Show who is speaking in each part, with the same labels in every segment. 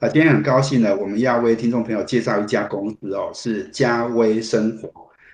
Speaker 1: 啊，今天很高兴呢，我们要为听众朋友介绍一家公司哦，是嘉威生活。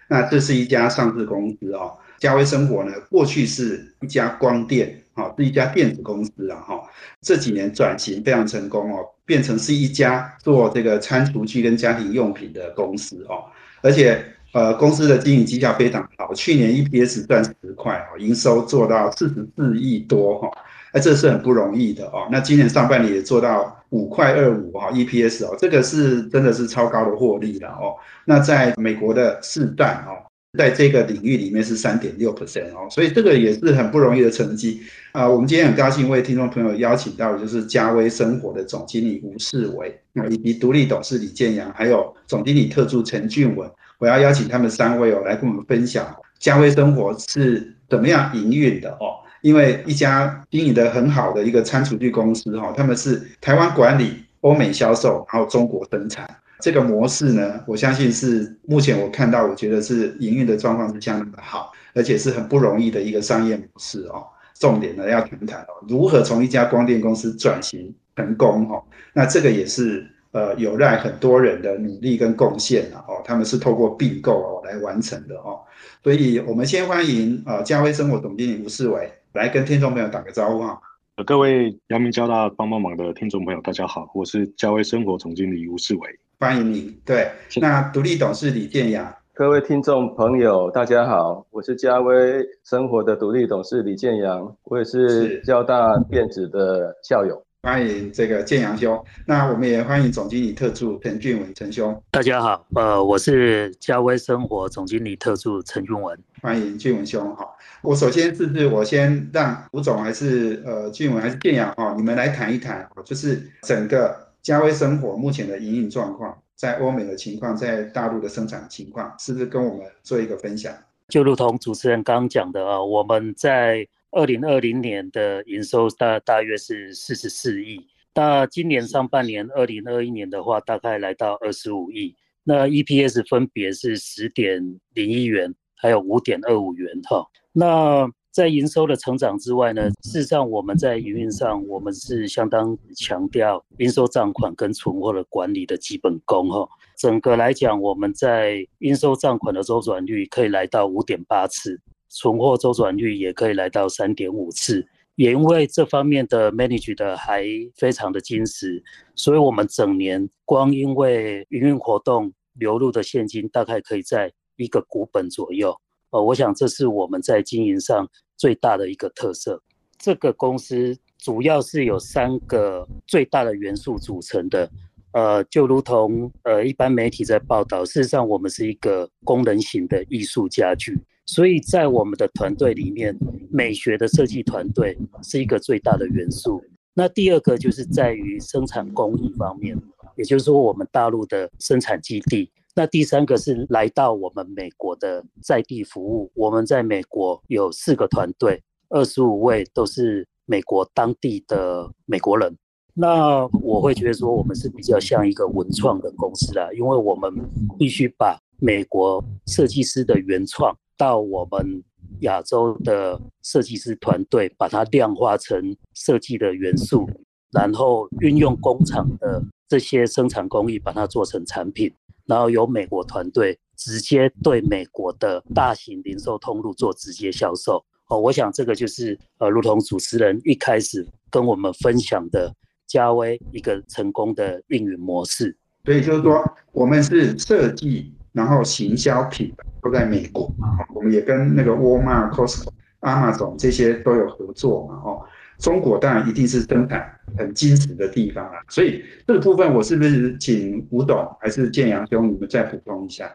Speaker 1: 那这是一家上市公司哦，嘉威生活呢，过去是一家光电，哈，是一家电子公司啊，哈，这几年转型非常成功哦，变成是一家做这个餐厨具跟家庭用品的公司哦，而且。呃，公司的经营绩效非常好，去年 EPS 赚十块哦，营收做到四十四亿多哈，那这是很不容易的哦。那今年上半年也做到五块二五哈 EPS 哦，这个是真的是超高的获利了哦。那在美国的市段哦，在这个领域里面是三点六 percent 哦，所以这个也是很不容易的成绩啊。我们今天很高兴为听众朋友邀请到的就是嘉威生活的总经理吴世伟啊，以及独立董事李建阳，还有总经理特助陈俊文。我要邀请他们三位哦来跟我们分享嘉威生活是怎么样营运的哦，因为一家经营的很好的一个餐厨具公司哈，他们是台湾管理、欧美销售，然后中国生产这个模式呢，我相信是目前我看到，我觉得是营运的状况是相当的好，而且是很不容易的一个商业模式哦。重点呢要谈谈哦，如何从一家光电公司转型成功哈，那这个也是。呃，有赖很多人的努力跟贡献，哦，他们是透过并购哦来完成的哦，所以我们先欢迎呃嘉威生活总经理吴世伟来跟听众朋友打个招呼啊。
Speaker 2: 各位阳明交大帮帮忙的听众朋友，大家好，我是嘉威生活总经理吴世伟，
Speaker 1: 欢迎你。对，那独立董事李建阳，
Speaker 3: 各位听众朋友，大家好，我是嘉威生活的独立董事李建阳，我也是交大电子的校友。
Speaker 1: 欢迎这个建阳兄，那我们也欢迎总经理特助陈俊文陈兄。
Speaker 4: 大家好，呃，我是嘉威生活总经理特助陈俊文。
Speaker 1: 欢迎俊文兄哈。我首先是不是我先让吴总还是呃俊文还是建阳哈，你们来谈一谈，就是整个嘉威生活目前的营运状况，在欧美的情况，在大陆的生产情况，是不是跟我们做一个分享？
Speaker 4: 就如同主持人刚刚讲的啊，我们在。二零二零年的营收大大约是四十四亿，那今年上半年二零二一年的话，大概来到二十五亿。那 EPS 分别是十点零一元，还有五点二五元哈。那在营收的成长之外呢，事实上我们在营运上，我们是相当强调应收账款跟存货的管理的基本功哈。整个来讲，我们在应收账款的周转率可以来到五点八次。存货周转率也可以来到三点五次，也因为这方面的 manage 的还非常的精实，所以我们整年光因为营运活动流入的现金大概可以在一个股本左右。呃，我想这是我们在经营上最大的一个特色。这个公司主要是有三个最大的元素组成的，呃，就如同呃一般媒体在报道，事实上我们是一个功能型的艺术家具。所以在我们的团队里面，美学的设计团队是一个最大的元素。那第二个就是在于生产工艺方面，也就是说我们大陆的生产基地。那第三个是来到我们美国的在地服务。我们在美国有四个团队，二十五位都是美国当地的美国人。那我会觉得说，我们是比较像一个文创的公司啦，因为我们必须把美国设计师的原创。到我们亚洲的设计师团队，把它量化成设计的元素，然后运用工厂的这些生产工艺，把它做成产品，然后由美国团队直接对美国的大型零售通路做直接销售。哦，我想这个就是呃，如同主持人一开始跟我们分享的，嘉威一个成功的运营模式。
Speaker 1: 所以就是说，我们是设计。然后行销品都在美国嘛，我们也跟那个沃尔玛、Costco、Amazon 这些都有合作嘛，哦，中国当然一定是生产很精实的地方啊，所以这个部分我是不是请吴董还是建阳兄你们再补充一下？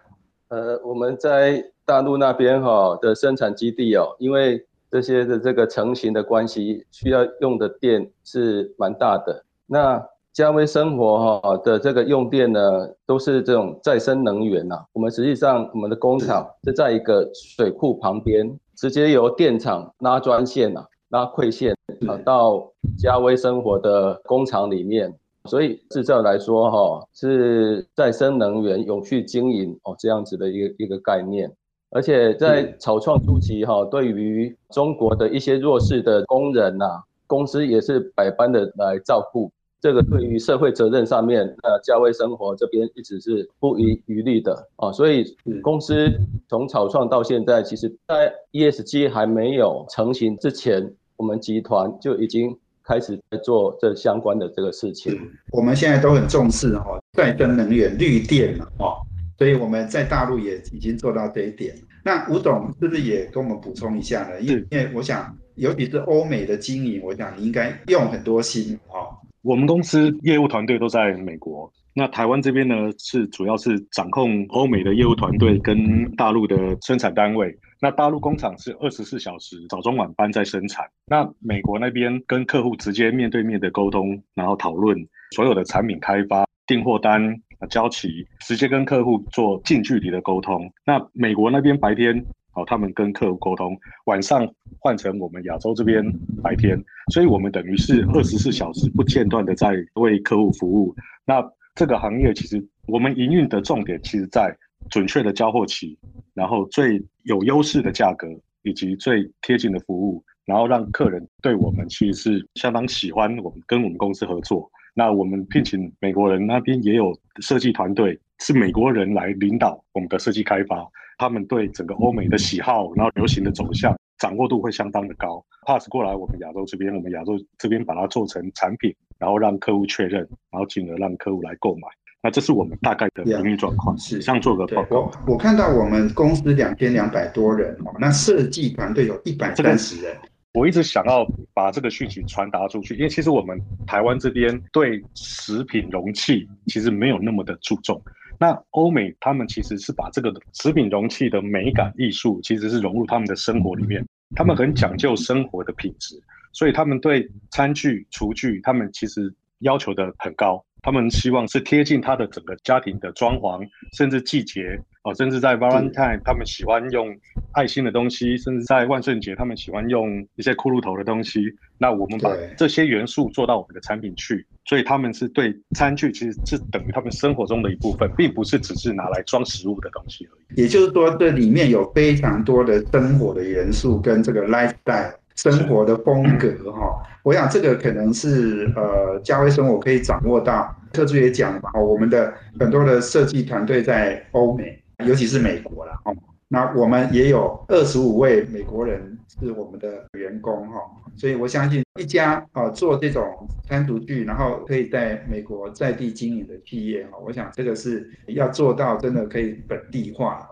Speaker 3: 呃，我们在大陆那边哈的生产基地哦，因为这些的这个成型的关系，需要用的电是蛮大的，那嘉威生活哈的这个用电呢，都是这种再生能源呐。我们实际上我们的工厂是在一个水库旁边，直接由电厂拉专线呐，拉馈线啊到嘉威生活的工厂里面。所以制造来说哈，是再生能源永续经营哦这样子的一个一个概念。而且在草创初期哈，对于中国的一些弱势的工人呐，公司也是百般的来照顾。这个对于社会责任上面，呃，价位生活这边一直是不遗余力的啊。所以公司从草创到现在，其实在 ESG 还没有成型之前，我们集团就已经开始在做这相关的这个事情。
Speaker 1: 我们现在都很重视哈，再生能源、绿电嘛，哦。所以我们在大陆也已经做到这一点。那吴董是不是也跟我们补充一下呢？因为因为我想，尤其是欧美的经营，我想你应该用很多心哈。
Speaker 2: 我们公司业务团队都在美国，那台湾这边呢是主要是掌控欧美的业务团队跟大陆的生产单位。那大陆工厂是二十四小时早中晚班在生产，那美国那边跟客户直接面对面的沟通，然后讨论所有的产品开发、订货单。交期直接跟客户做近距离的沟通。那美国那边白天，好，他们跟客户沟通，晚上换成我们亚洲这边白天，所以我们等于是二十四小时不间断的在为客户服务。那这个行业其实我们营运的重点，其实在准确的交货期，然后最有优势的价格以及最贴近的服务，然后让客人对我们其实是相当喜欢我们跟我们公司合作。那我们聘请美国人那边也有设计团队，是美国人来领导我们的设计开发。他们对整个欧美的喜好，然后流行的走向掌握度会相当的高。pass 过来我们亚洲这边，我们亚洲这边把它做成产品，然后让客户确认，然后进而让客户来购买。那这是我们大概的营运状况。
Speaker 1: 是，
Speaker 2: 像做个报告。
Speaker 1: 我我看到我们公司两千两百多人哦，那设计团队有一百三十人。
Speaker 2: 我一直想要把这个讯息传达出去，因为其实我们台湾这边对食品容器其实没有那么的注重。那欧美他们其实是把这个食品容器的美感艺术，其实是融入他们的生活里面。他们很讲究生活的品质，所以他们对餐具、厨具，他们其实要求的很高。他们希望是贴近他的整个家庭的装潢，甚至季节哦，甚至在 Valentine，他们喜欢用爱心的东西，甚至在万圣节，他们喜欢用一些骷髅头的东西。那我们把这些元素做到我们的产品去，所以他们是对餐具其实是等于他们生活中的一部分，并不是只是拿来装食物的东西而
Speaker 1: 已。也就是说，这里面有非常多的生活的元素跟这个 lifestyle。生活的风格哈，我想这个可能是呃，嘉威生活可以掌握到。特助也讲了嘛，我们的很多的设计团队在欧美，尤其是美国了哦。那我们也有二十五位美国人是我们的员工哈，所以我相信一家啊做这种餐厨具，然后可以在美国在地经营的企业哈，我想这个是要做到真的可以本地化。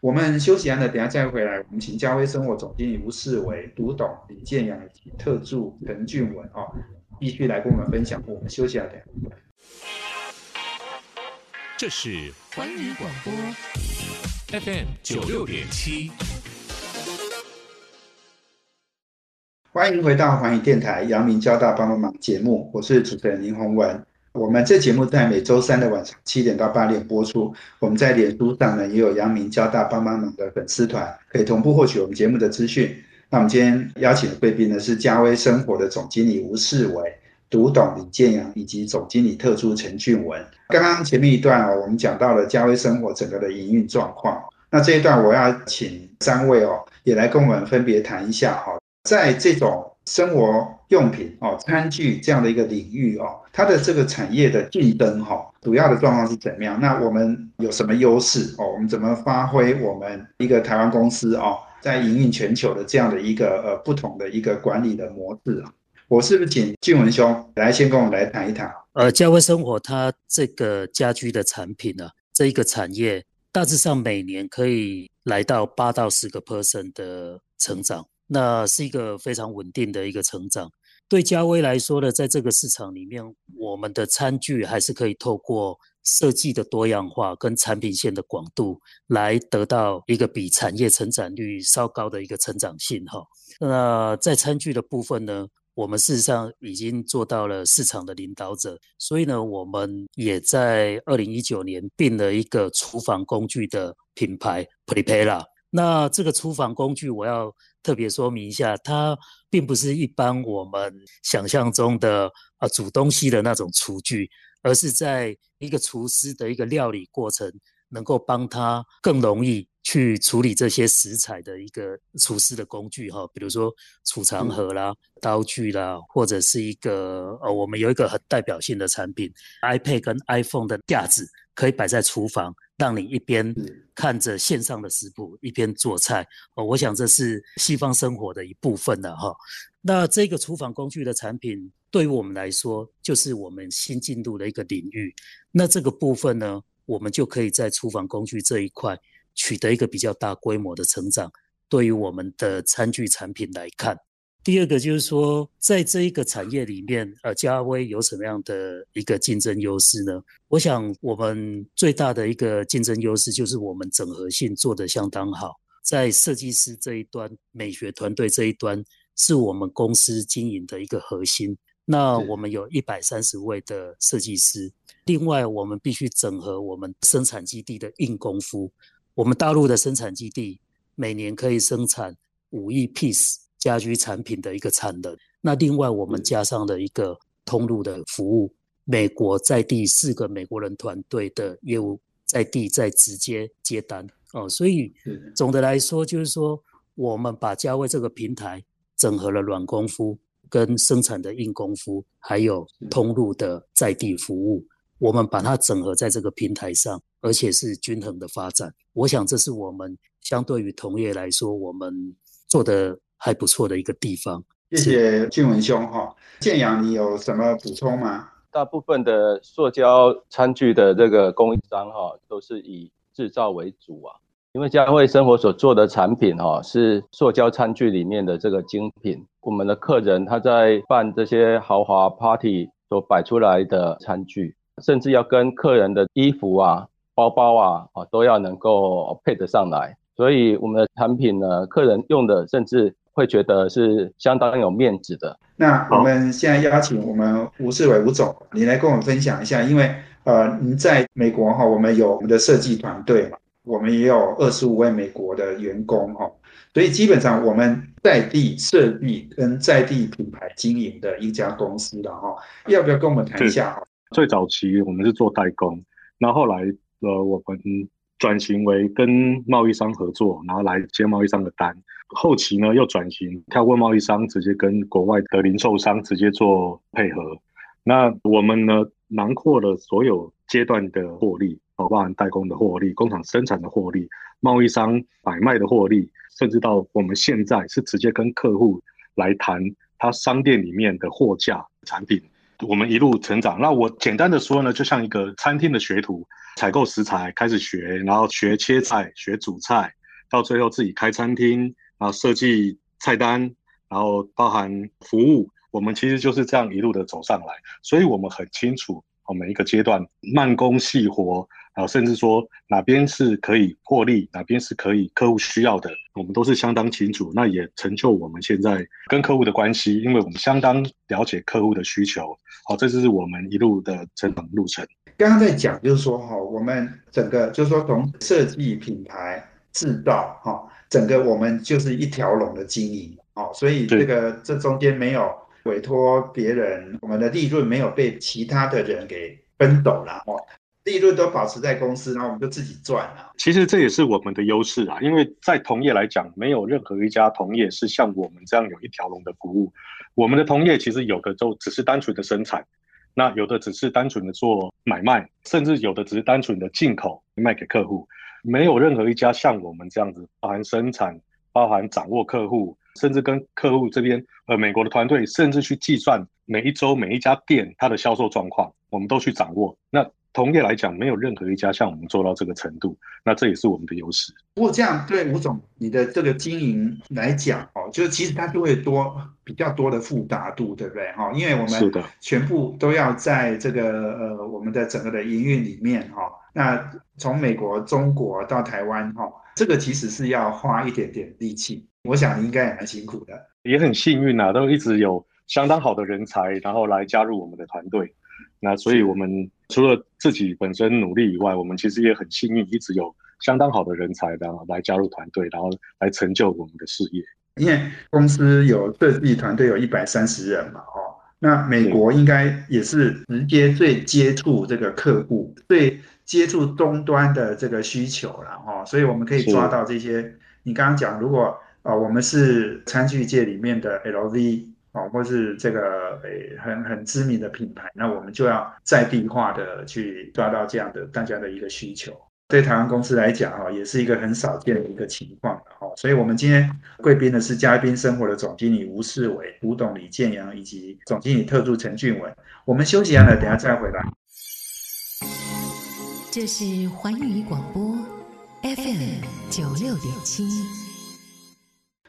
Speaker 1: 我们休息完了，等下再回来。我们请嘉威生活总经理吴世伟、独董李建阳以及特助陈俊文哦，继续来跟我们分享。我们休息下等。
Speaker 5: 这是环宇广播 FM 九六点七，
Speaker 1: 欢迎回到环宇电台阳明交大帮帮忙节目，我是主持人林宏文。我们这节目在每周三的晚上七点到八点播出。我们在脸书上呢也有阳明交大帮帮忙的粉丝团，可以同步获取我们节目的资讯。那我们今天邀请的贵宾呢是嘉威生活的总经理吴世伟、独董李建阳以及总经理特助陈俊文。刚刚前面一段哦，我们讲到了嘉威生活整个的营运状况。那这一段我要请三位哦也来跟我们分别谈一下哈，在这种。生活用品哦，餐具这样的一个领域哦，它的这个产业的竞争哈，主要的状况是怎么样？那我们有什么优势哦？我们怎么发挥我们一个台湾公司哦，在营运全球的这样的一个呃不同的一个管理的模式啊？我是不是请俊文兄来先跟我们来谈一谈？
Speaker 4: 呃，嘉威生活它这个家居的产品呢，这一个产业大致上每年可以来到八到十个 percent 的成长。那是一个非常稳定的一个成长。对嘉威来说呢，在这个市场里面，我们的餐具还是可以透过设计的多样化跟产品线的广度，来得到一个比产业成长率稍高的一个成长性哈。那在餐具的部分呢，我们事实上已经做到了市场的领导者，所以呢，我们也在二零一九年并了一个厨房工具的品牌 Prepara。那这个厨房工具，我要特别说明一下，它并不是一般我们想象中的啊煮东西的那种厨具，而是在一个厨师的一个料理过程，能够帮他更容易。去处理这些食材的一个厨师的工具哈，比如说储藏盒啦、刀具啦，或者是一个呃，我们有一个很代表性的产品，iPad 跟 iPhone 的架子，可以摆在厨房，让你一边看着线上的食谱，一边做菜。哦，我想这是西方生活的一部分了哈。那这个厨房工具的产品，对于我们来说，就是我们新进入的一个领域。那这个部分呢，我们就可以在厨房工具这一块。取得一个比较大规模的成长，对于我们的餐具产品来看，第二个就是说，在这一个产业里面，呃，嘉威有什么样的一个竞争优势呢？我想，我们最大的一个竞争优势就是我们整合性做得相当好，在设计师这一端、美学团队这一端，是我们公司经营的一个核心。那我们有一百三十位的设计师，另外我们必须整合我们生产基地的硬功夫。我们大陆的生产基地每年可以生产五亿 piece 家居产品的一个产能。那另外我们加上了一个通路的服务，美国在地四个美国人团队的业务在地在直接接单哦。所以总的来说就是说，我们把嘉威这个平台整合了软功夫跟生产的硬功夫，还有通路的在地服务。我们把它整合在这个平台上，而且是均衡的发展。我想这是我们相对于同业来说，我们做的还不错的一个地方。
Speaker 1: 谢谢俊文兄哈，建阳，你有什么补充吗？
Speaker 3: 大部分的塑胶餐具的这个供应商哈，都是以制造为主啊。因为佳慧生活所做的产品哈，是塑胶餐具里面的这个精品。我们的客人他在办这些豪华 party 所摆出来的餐具。甚至要跟客人的衣服啊、包包啊啊都要能够配得上来，所以我们的产品呢，客人用的甚至会觉得是相当有面子的。
Speaker 1: 那我们现在邀请我们吴世伟吴总，你来跟我们分享一下，因为呃，您在美国哈，我们有我们的设计团队嘛，我们也有二十五位美国的员工哈，所以基本上我们在地设计跟在地品牌经营的一家公司的哈，要不要跟我们谈一下哈？
Speaker 2: 最早期我们是做代工，那后来呃我们转型为跟贸易商合作，然后来接贸易商的单。后期呢又转型跳过贸易商，直接跟国外的零售商直接做配合。那我们呢囊括了所有阶段的获利，包含代工的获利、工厂生产的获利、贸易商买卖的获利，甚至到我们现在是直接跟客户来谈他商店里面的货架产品。我们一路成长。那我简单的说呢，就像一个餐厅的学徒，采购食材开始学，然后学切菜、学煮菜，到最后自己开餐厅，然后设计菜单，然后包含服务。我们其实就是这样一路的走上来，所以我们很清楚，哦，每一个阶段慢工细活。啊，甚至说哪边是可以获利，哪边是可以客户需要的，我们都是相当清楚。那也成就我们现在跟客户的关系，因为我们相当了解客户的需求。好，这就是我们一路的成长路程。
Speaker 1: 刚刚在讲，就是说哈，我们整个就是说从设计、品牌、制造，哈，整个我们就是一条龙的经营。哦，所以这个这中间没有委托别人，我们的利润没有被其他的人给分走了。哦。利润都保持在公司，然后我们就自己赚了。
Speaker 2: 其实这也是我们的优势啊，因为在同业来讲，没有任何一家同业是像我们这样有一条龙的服务。我们的同业其实有的就只是单纯的生产，那有的只是单纯的做买卖，甚至有的只是单纯的进口卖给客户。没有任何一家像我们这样子，包含生产、包含掌握客户，甚至跟客户这边呃美国的团队，甚至去计算每一周每一家店它的销售状况，我们都去掌握。那同业来讲，没有任何一家像我们做到这个程度，那这也是我们的优势。
Speaker 1: 不过这样对吴总你的这个经营来讲，哦，就是其实它就会多比较多的复杂度，对不对？哈，因为我们全部都要在这个呃我们的整个的营运里面，哈，那从美国、中国到台湾，哈，这个其实是要花一点点力气。我想你应该也蛮辛苦的，
Speaker 2: 也很幸运啊，都一直有。相当好的人才，然后来加入我们的团队。那所以我们除了自己本身努力以外，我们其实也很幸运，一直有相当好的人才，然后来加入团队，然后来成就我们的事业。
Speaker 1: 因为公司有设计团队有一百三十人嘛，哦，那美国应该也是直接最接触这个客户，最接触终端的这个需求了，哦，所以我们可以抓到这些。你刚刚讲，如果啊，我们是餐具界里面的 LV 哦，或是这个诶很很知名的品牌，那我们就要在地化的去抓到这样的大家的一个需求。对台湾公司来讲，哈，也是一个很少见的一个情况，哈。所以，我们今天贵宾的是嘉宾生活的总经理吴世伟、吴董李建阳以及总经理特助陈俊文。我们休息完了，等下再回来。
Speaker 6: 这是环宇广播 FM 九六点七，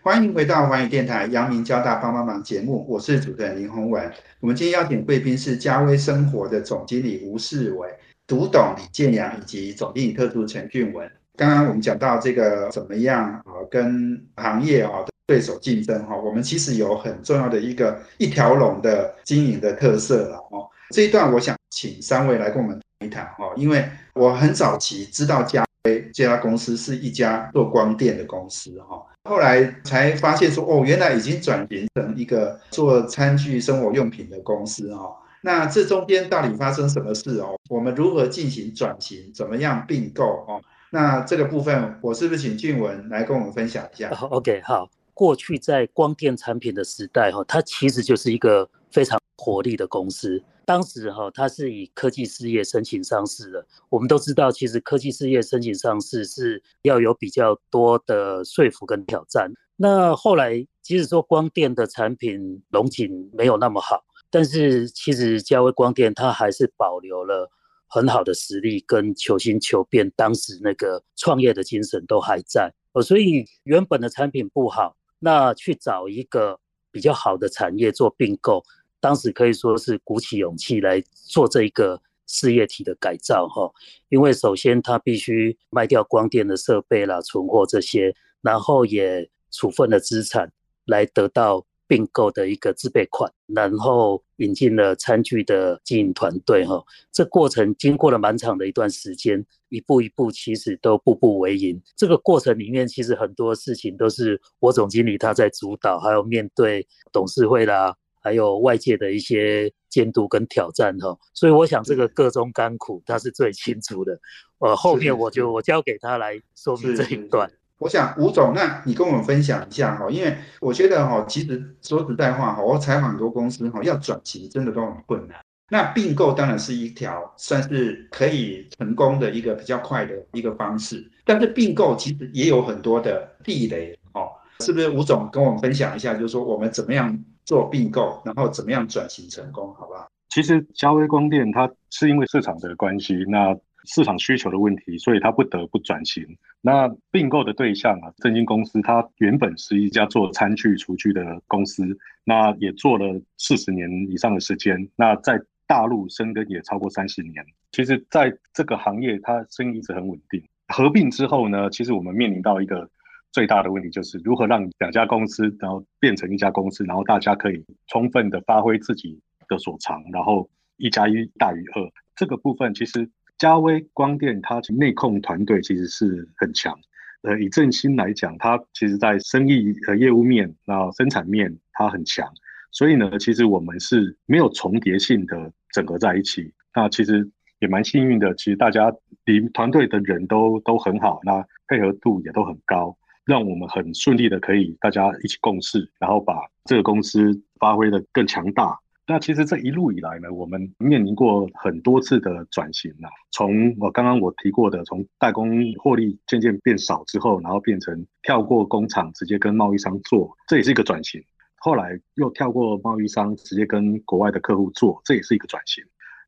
Speaker 1: 欢迎回到环宇电台阳明交大帮帮忙节目，我是主持人林宏文。我们今天邀请贵宾是嘉威生活的总经理吴世伟。读懂李建阳以及总经理特助陈俊文。刚刚我们讲到这个怎么样啊，跟行业啊对手竞争哈，我们其实有很重要的一个一条龙的经营的特色了哦。这一段我想请三位来跟我们谈一谈哈，因为我很早期知道嘉这家公司是一家做光电的公司哈，后来才发现说哦，原来已经转型成一个做餐具生活用品的公司哈。那这中间到底发生什么事哦？我们如何进行转型？怎么样并购哦？那这个部分，我是不是请俊文来跟我们分享一下
Speaker 4: ？OK，好。过去在光电产品的时代哈，它其实就是一个非常活力的公司。当时哈，它是以科技事业申请上市的。我们都知道，其实科技事业申请上市是要有比较多的说服跟挑战。那后来，即使说光电的产品龙井没有那么好。但是其实嘉威光电它还是保留了很好的实力跟求新求变，当时那个创业的精神都还在哦，所以原本的产品不好，那去找一个比较好的产业做并购，当时可以说是鼓起勇气来做这一个事业体的改造哈，因为首先他必须卖掉光电的设备啦、存货这些，然后也处分了资产来得到。并购的一个自备款，然后引进了餐具的经营团队，哈，这过程经过了蛮长的一段时间，一步一步其实都步步为营。这个过程里面，其实很多事情都是我总经理他在主导，还有面对董事会啦，还有外界的一些监督跟挑战，哈。所以我想这个各中甘苦他是最清楚的。呃，后面我就我交给他来说明这一段。
Speaker 1: 我想吴总，那你跟我们分享一下哈，因为我觉得哈，其实说实在话哈，我采访很多公司哈，要转型真的都很困难。那并购当然是一条算是可以成功的一个比较快的一个方式，但是并购其实也有很多的地雷哦，是不是？吴总跟我们分享一下，就是说我们怎么样做并购，然后怎么样转型成功，好不好？
Speaker 2: 其实嘉威光电它是因为市场的关系，那。市场需求的问题，所以它不得不转型。那并购的对象啊，正金公司，它原本是一家做餐具、厨具的公司，那也做了四十年以上的时间。那在大陆深耕也超过三十年。其实，在这个行业，它生意一直很稳定。合并之后呢，其实我们面临到一个最大的问题，就是如何让两家公司，然后变成一家公司，然后大家可以充分的发挥自己的所长，然后一加一大于二。这个部分其实。嘉威光电，它其内控团队其实是很强。呃，以正兴来讲，它其实在生意和业务面，然后生产面，它很强。所以呢，其实我们是没有重叠性的整合在一起。那其实也蛮幸运的，其实大家里团队的人都都很好，那配合度也都很高，让我们很顺利的可以大家一起共事，然后把这个公司发挥的更强大。那其实这一路以来呢，我们面临过很多次的转型啊。从我刚刚我提过的，从代工获利渐渐变少之后，然后变成跳过工厂直接跟贸易商做，这也是一个转型。后来又跳过贸易商直接跟国外的客户做，这也是一个转型。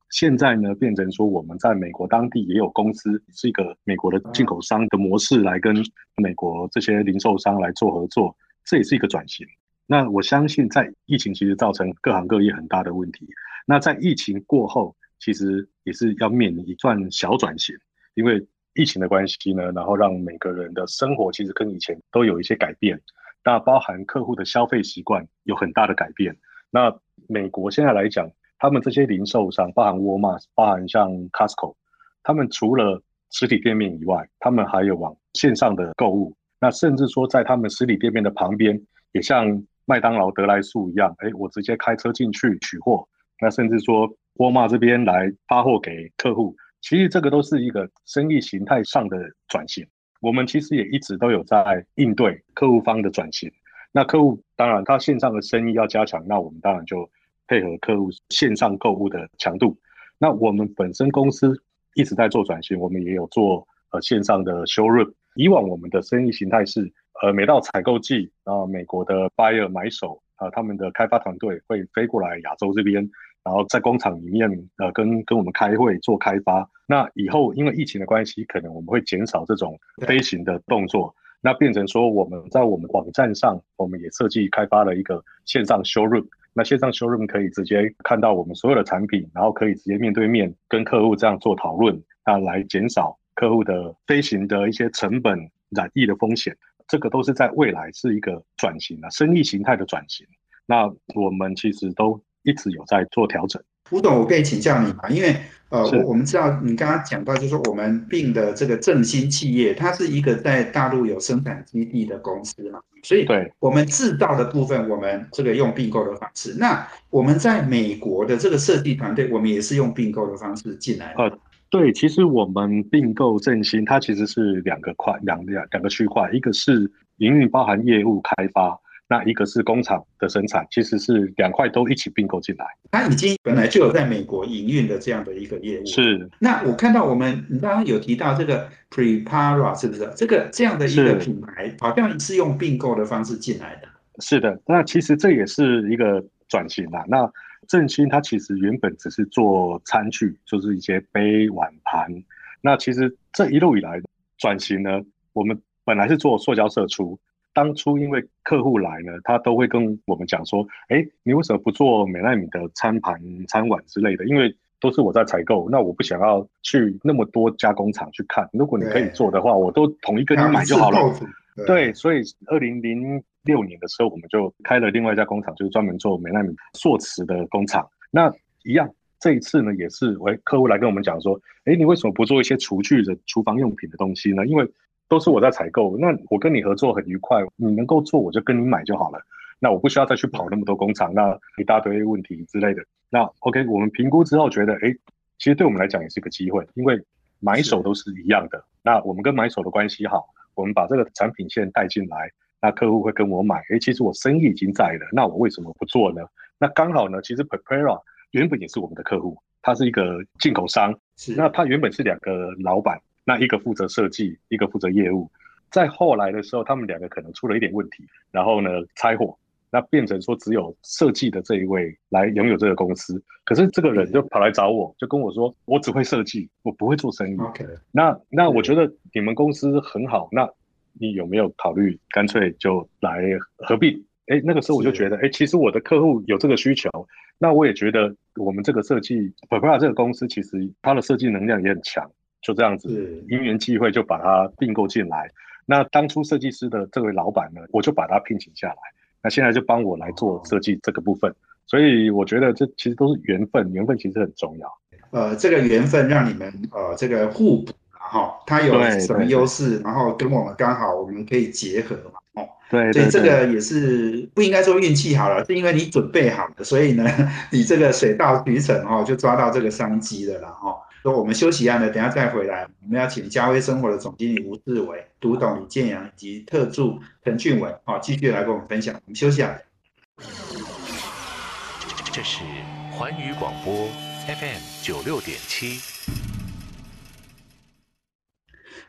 Speaker 2: 现在呢，变成说我们在美国当地也有公司，是一个美国的进口商的模式来跟美国这些零售商来做合作，这也是一个转型。那我相信，在疫情其实造成各行各业很大的问题。那在疫情过后，其实也是要面临一段小转型，因为疫情的关系呢，然后让每个人的生活其实跟以前都有一些改变。那包含客户的消费习惯有很大的改变。那美国现在来讲，他们这些零售商，包含沃尔玛，包含像 Costco，他们除了实体店面以外，他们还有往线上的购物。那甚至说，在他们实体店面的旁边，也像麦当劳、德莱素一样，哎，我直接开车进去取货。那甚至说，沃尔玛这边来发货给客户。其实这个都是一个生意形态上的转型。我们其实也一直都有在应对客户方的转型。那客户当然他线上的生意要加强，那我们当然就配合客户线上购物的强度。那我们本身公司一直在做转型，我们也有做呃线上的 showroom。以往我们的生意形态是，呃，每到采购季，然后美国的 buyer 买手啊，他们的开发团队会飞过来亚洲这边，然后在工厂里面呃跟跟我们开会做开发。那以后因为疫情的关系，可能我们会减少这种飞行的动作，那变成说我们在我们网站上，我们也设计开发了一个线上 showroom。那线上 showroom 可以直接看到我们所有的产品，然后可以直接面对面跟客户这样做讨论，啊来减少。客户的飞行的一些成本、染疫的风险，这个都是在未来是一个转型啊，生意形态的转型。那我们其实都一直有在做调整。
Speaker 1: 吴董，我可以请教你吗？因为呃，我我们知道你刚刚讲到，就是说我们并的这个振兴企业，它是一个在大陆有生产基地的公司嘛，所以
Speaker 2: 对
Speaker 1: 我们制造的部分，我们这个用并购的方式。那我们在美国的这个设计团队，我们也是用并购的方式进来。的。
Speaker 2: 对，其实我们并购振兴，它其实是两个块，两两两个区块，一个是营运包含业务开发，那一个是工厂的生产，其实是两块都一起并购进来。
Speaker 1: 它已经本来就有在美国营运的这样的一个业务。
Speaker 2: 是。
Speaker 1: 那我看到我们你刚刚有提到这个 Prepara 是不是？这个这样的一个品牌，好像是用并购的方式进来的。
Speaker 2: 是的，那其实这也是一个转型啦。那振兴它其实原本只是做餐具，就是一些杯碗盘。那其实这一路以来转型呢，我们本来是做塑胶射出。当初因为客户来呢，他都会跟我们讲说：“哎，你为什么不做美奈米的餐盘、餐碗之类的？因为都是我在采购，那我不想要去那么多加工厂去看。如果你可以做的话，我都统一跟你买就好了。”对，所以二零零六年的时候，我们就开了另外一家工厂，就是专门做美奈米塑瓷的工厂。那一样，这一次呢，也是喂客户来跟我们讲说，哎，你为什么不做一些厨具的厨房用品的东西呢？因为都是我在采购，那我跟你合作很愉快，你能够做，我就跟你买就好了。那我不需要再去跑那么多工厂，那一大堆问题之类的。那 OK，我们评估之后觉得，哎，其实对我们来讲也是一个机会，因为买手都是一样的。那我们跟买手的关系好。我们把这个产品线带进来，那客户会跟我买。哎，其实我生意已经在了，那我为什么不做呢？那刚好呢，其实 Prepara 原本也是我们的客户，他是一个进口商。
Speaker 1: 是。
Speaker 2: 那他原本是两个老板，那一个负责设计，一个负责业务。在后来的时候，他们两个可能出了一点问题，然后呢拆伙，那变成说只有设计的这一位来拥有这个公司。可是这个人就跑来找我，就跟我说：“我只会设计，我不会做生意。”
Speaker 1: OK。
Speaker 2: 那那我觉得你们公司很好，那你有没有考虑干脆就来合并？哎，那个时候我就觉得，哎，其实我的客户有这个需求，那我也觉得我们这个设计 p r p a 这个公司其实它的设计能量也很强，就这样子因缘际会就把它并购进来。那当初设计师的这位老板呢，我就把他聘请下来。那现在就帮我来做设计这个部分，所以我觉得这其实都是缘分，缘分其实很重要。
Speaker 1: 呃，这个缘分让你们呃这个互补，哈，它有什么优势，然后跟我们刚好我们可以结合嘛，哦，
Speaker 2: 对，
Speaker 1: 所以这个也是不应该说运气好了，是因为你准备好了，所以呢，你这个水到渠成哦，就抓到这个商机了啦，哈。说我们休息一下呢，等下再回来。我们要请嘉威生活的总经理吴志伟、独董李建阳以及特助陈俊文，好，继续来跟我们分享。我们休息下。
Speaker 5: 这是环宇广播 FM 九六点七，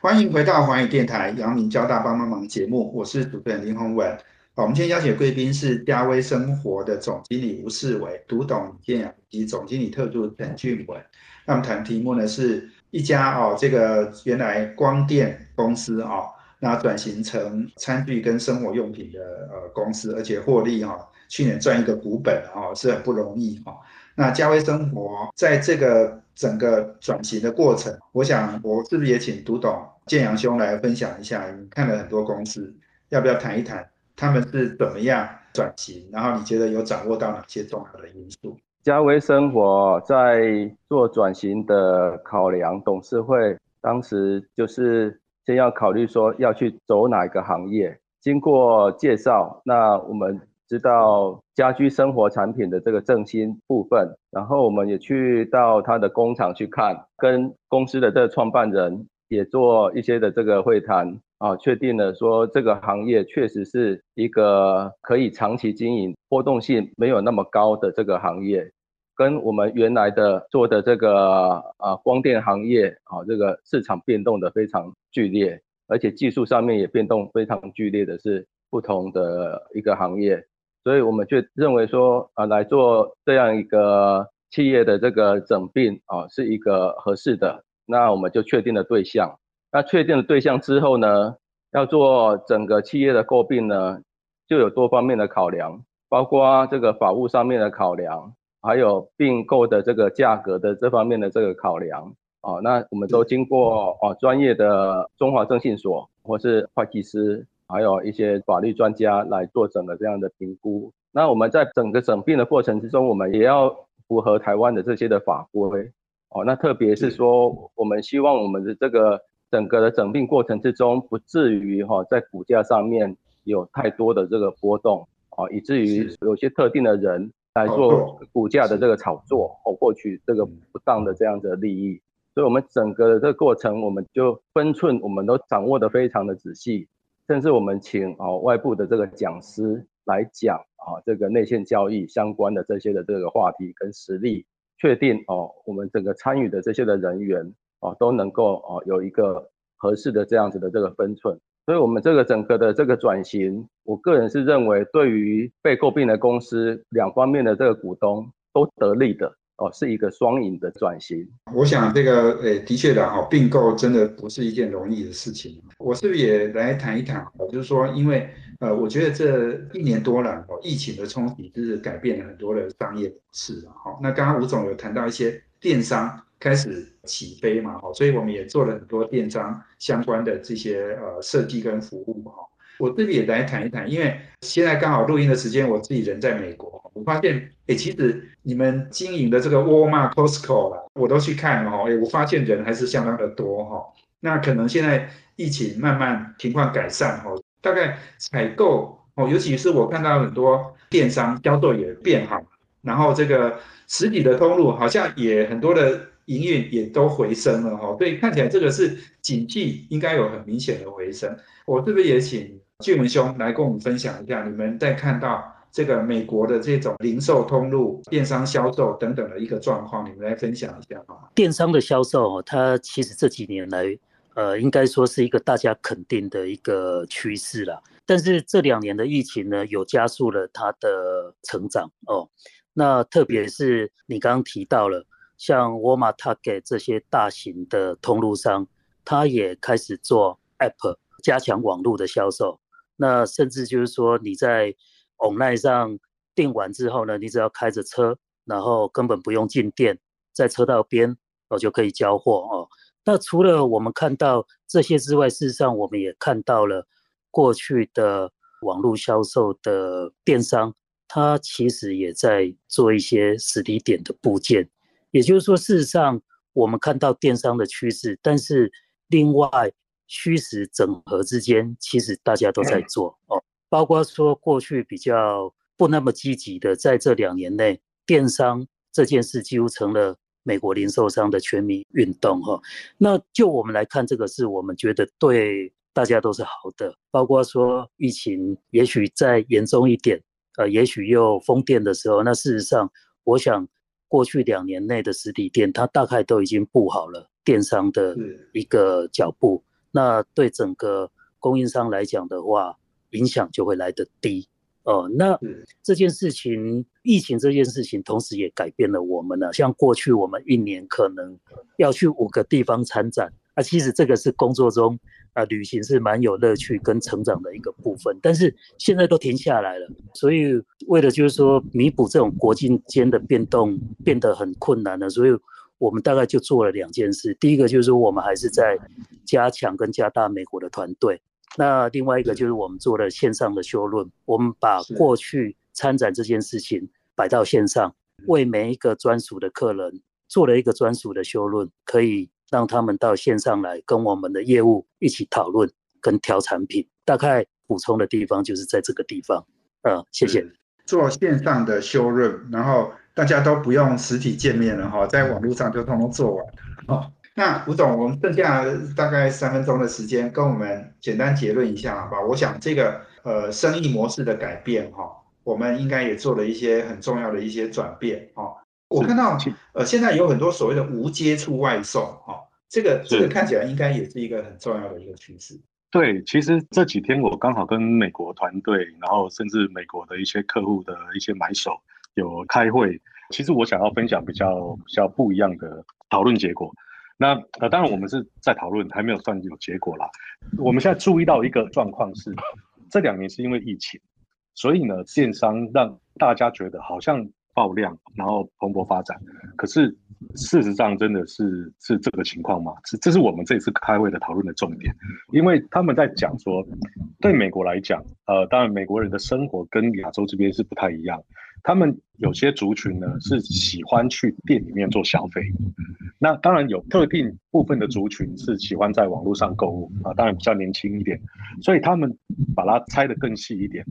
Speaker 1: 欢迎回到环宇电台阳明交大帮帮忙节目，我是主持人林宏文。好，我们今天邀请的贵宾是嘉威生活的总经理吴世伟、独董李建阳以及总经理特助陈俊文。那我们谈题目呢，是一家哦，这个原来光电公司哦，那转型成餐具跟生活用品的呃公司，而且获利哈，去年赚一个股本哈，是很不容易哈。那嘉威生活在这个整个转型的过程，我想我是不是也请读懂建阳兄来分享一下？你看了很多公司，要不要谈一谈他们是怎么样转型？然后你觉得有掌握到哪些重要的因素？
Speaker 3: 嘉威生活在做转型的考量，董事会当时就是先要考虑说要去走哪一个行业。经过介绍，那我们知道家居生活产品的这个正新部分，然后我们也去到他的工厂去看，跟公司的这个创办人也做一些的这个会谈啊，确定了说这个行业确实是一个可以长期经营、波动性没有那么高的这个行业，跟我们原来的做的这个啊光电行业啊，这个市场变动的非常剧烈。而且技术上面也变动非常剧烈的是不同的一个行业，所以我们就认为说啊来做这样一个企业的这个整并啊是一个合适的，那我们就确定了对象。那确定了对象之后呢，要做整个企业的购并呢，就有多方面的考量，包括这个法务上面的考量，还有并购的这个价格的这方面的这个考量。哦，那我们都经过哦专业的中华征信所或是会计师，还有一些法律专家来做整个这样的评估。那我们在整个整并的过程之中，我们也要符合台湾的这些的法规。哦，那特别是说，我们希望我们的这个整个的整并过程之中，不至于哈在股价上面有太多的这个波动，哦，以至于有些特定的人来做股价的这个炒作，哦，获取这个不当的这样的利益。所以，我们整个的这个过程，我们就分寸，我们都掌握的非常的仔细，甚至我们请哦外部的这个讲师来讲啊，这个内线交易相关的这些的这个话题跟实例，确定哦，我们整个参与的这些的人员哦都能够哦有一个合适的这样子的这个分寸。所以，我们这个整个的这个转型，我个人是认为，对于被诟病的公司两方面的这个股东都得利的。哦，是一个双赢的转型。
Speaker 1: 我想这个，诶，的确的哈，并购真的不是一件容易的事情。我是不是也来谈一谈？就是说，因为呃，我觉得这一年多了，哦，疫情的冲击就是改变了很多的商业模式。哈，那刚刚吴总有谈到一些电商开始起飞嘛，哈，所以我们也做了很多电商相关的这些呃设计跟服务哈。我这里也来谈一谈，因为现在刚好录音的时间，我自己人在美国，我发现，哎，其实你们经营的这个沃尔玛、Costco 啦，我都去看了哈，哎，我发现人还是相当的多哈。那可能现在疫情慢慢情况改善哈，大概采购哦，尤其是我看到很多电商销售也变好，然后这个实体的通路好像也很多的营运也都回升了哈，所以看起来这个是景气应该有很明显的回升。我是不是也请？俊文兄来跟我们分享一下，你们在看到这个美国的这种零售通路、电商销售等等的一个状况，你们来分享一下好
Speaker 4: 电商的销售，它其实这几年来，呃，应该说是一个大家肯定的一个趋势了。但是这两年的疫情呢，有加速了它的成长哦。那特别是你刚刚提到了，像沃尔玛、Target 这些大型的通路商，它也开始做 App，加强网络的销售。那甚至就是说，你在 online 上订完之后呢，你只要开着车，然后根本不用进店，在车道边哦就可以交货哦。那除了我们看到这些之外，事实上我们也看到了过去的网络销售的电商，它其实也在做一些实体店的部件。也就是说，事实上我们看到电商的趋势，但是另外。虚实整合之间，其实大家都在做哦，包括说过去比较不那么积极的，在这两年内，电商这件事几乎成了美国零售商的全民运动哈。那就我们来看，这个是我们觉得对大家都是好的，包括说疫情也许再严重一点，呃，也许又封店的时候，那事实上，我想过去两年内的实体店，它大概都已经布好了电商的一个脚步。那对整个供应商来讲的话，影响就会来得低哦。那这件事情，疫情这件事情，同时也改变了我们呢。像过去我们一年可能要去五个地方参展，啊，其实这个是工作中啊，旅行是蛮有乐趣跟成长的一个部分。但是现在都停下来了，所以为了就是说弥补这种国境间的变动变得很困难了，所以。我们大概就做了两件事，第一个就是说，我们还是在加强跟加大美国的团队那另外一个就是我们做了线上的修论，我们把
Speaker 1: 是
Speaker 4: 过去参展这件事情摆到线上，为每一个专属的客人做了一个专属的修论，可以让他们到线上来跟我们的业务一起讨论跟调产品。大概补充的地方就是在这个地方。呃，谢谢。
Speaker 1: 做线上的修润，然后大家都不用实体见面了哈，在网络上就通通做完。哦，那吴总，我们剩下大概三分钟的时间，跟我们简单结论一下好吧？我想这个呃生意模式的改变哈，我们应该也做了一些很重要的一些转变哈。我看到
Speaker 2: 是
Speaker 1: 呃现在有很多所谓的无接触外送哈，这个这个看起来应该也是一个很重要的一个趋势。
Speaker 2: 对，其实这几天我刚好跟美国团队，然后甚至美国的一些客户的一些买手有开会。其实我想要分享比较比较不一样的讨论结果。那呃，当然我们是在讨论，还没有算有结果啦。我们现在注意到一个状况是，这两年是因为疫情，所以呢，电商让大家觉得好像爆量，然后蓬勃发展。可是事实上真的是是这个情况吗？这这是我们这次开会的讨论的重点，因为他们在讲说，对美国来讲，呃，当然美国人的生活跟亚洲这边是不太一样，他们有些族群呢是喜欢去店里面做消费，那当然有特定部分的族群是喜欢在网络上购物啊，当然比较年轻一点，所以他们把它拆得更细一点。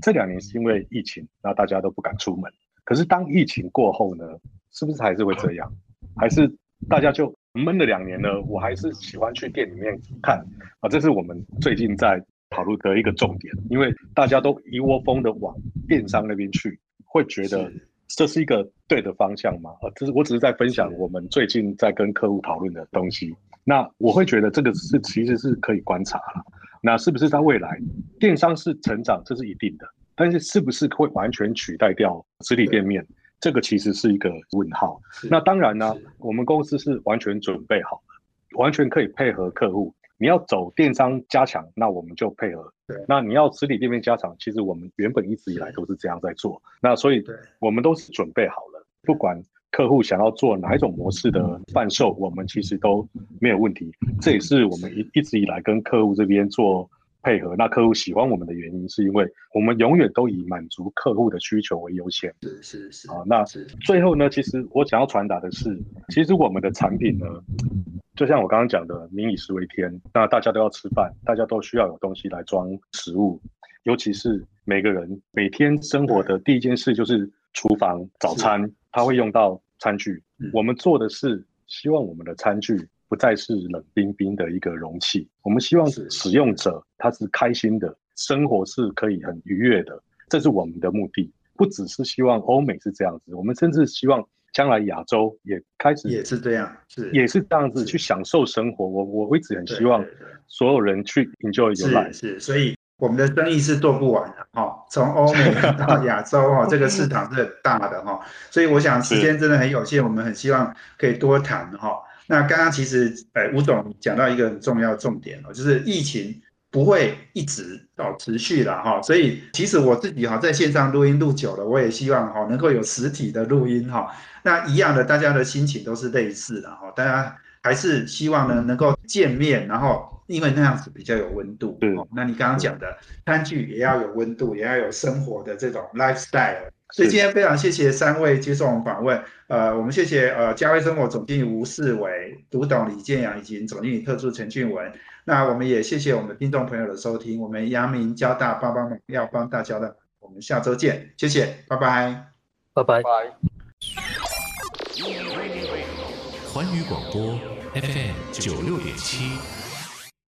Speaker 2: 这两年是因为疫情，那大家都不敢出门。可是当疫情过后呢，是不是还是会这样？还是大家就闷了两年呢？我还是喜欢去店里面看啊，这是我们最近在讨论的一个重点，因为大家都一窝蜂的往电商那边去，会觉得
Speaker 1: 是
Speaker 2: 这是一个对的方向吗？啊，这是我只是在分享我们最近在跟客户讨论的东西。那我会觉得这个是其实是可以观察了。那是不是在未来电商是成长，这是一定的，但是是不是会完全取代掉实体店面？这个其实是一个问号。那当然呢，我们公司是完全准备好的，完全可以配合客户。你要走电商加强，那我们就配合
Speaker 1: 对；
Speaker 2: 那你要实体店面加强，其实我们原本一直以来都是这样在做。那所以我们都是准备好了，不管客户想要做哪一种模式的贩售，我们其实都没有问题。这也是我们一一直以来跟客户这边做配合。那客户喜欢我们的原因，是因为我们永远都以满足客户的需求为优先。
Speaker 1: 是是是
Speaker 2: 啊，那
Speaker 1: 是
Speaker 2: 最后呢，其实我想要传达的是，其实我们的产品呢，就像我刚刚讲的，民以食为天，那大家都要吃饭，大家都需要有东西来装食物，尤其是每个人每天生活的第一件事就是厨房早餐，他会用到餐具
Speaker 1: 嗯。
Speaker 2: 我们做的是希望我们的餐具不再是冷冰冰的一个容器，我们希望
Speaker 1: 是
Speaker 2: 使用者他是开心的，生活是可以很愉悦的，这是我们的目的。不只是希望欧美是这样子，我们甚至希望将来亚洲也开始
Speaker 1: 也是这样，是
Speaker 2: 也是这样子去享受生活。我我一直很希望所有人去 enjoy
Speaker 1: 是。是，所以我们的生意是做不完的哈、从欧美 到亚洲哈、这个市场是很大的哈、所以我想时间真的很有限，我们很希望可以多谈哈、那刚刚其实哎吴总讲到一个很重要的重点哦，就是疫情不会一直哦持续了哈、所以其实我自己哈、在线上录音录久了，我也希望哈、能够有实体的录音哈、那一样的大家的心情都是类似的哈、大家还是希望呢能够见面，然后因为那样子比较有温度。
Speaker 2: 对
Speaker 1: 哦那你刚刚讲的餐具也要有温度，也要有生活的这种 lifestyle。所以今天非常谢谢三位接受我们访问，呃，我们谢谢呃嘉威生活总经理吴世伟、独董李建阳以及总经理特助陈俊文。那我们也谢谢我们的听众朋友的收听，我们阳明交大帮帮忙要帮大家的，我们下周见，谢谢，拜拜。
Speaker 4: 拜拜。
Speaker 3: 拜。
Speaker 5: 环宇广播 FM 九六点七。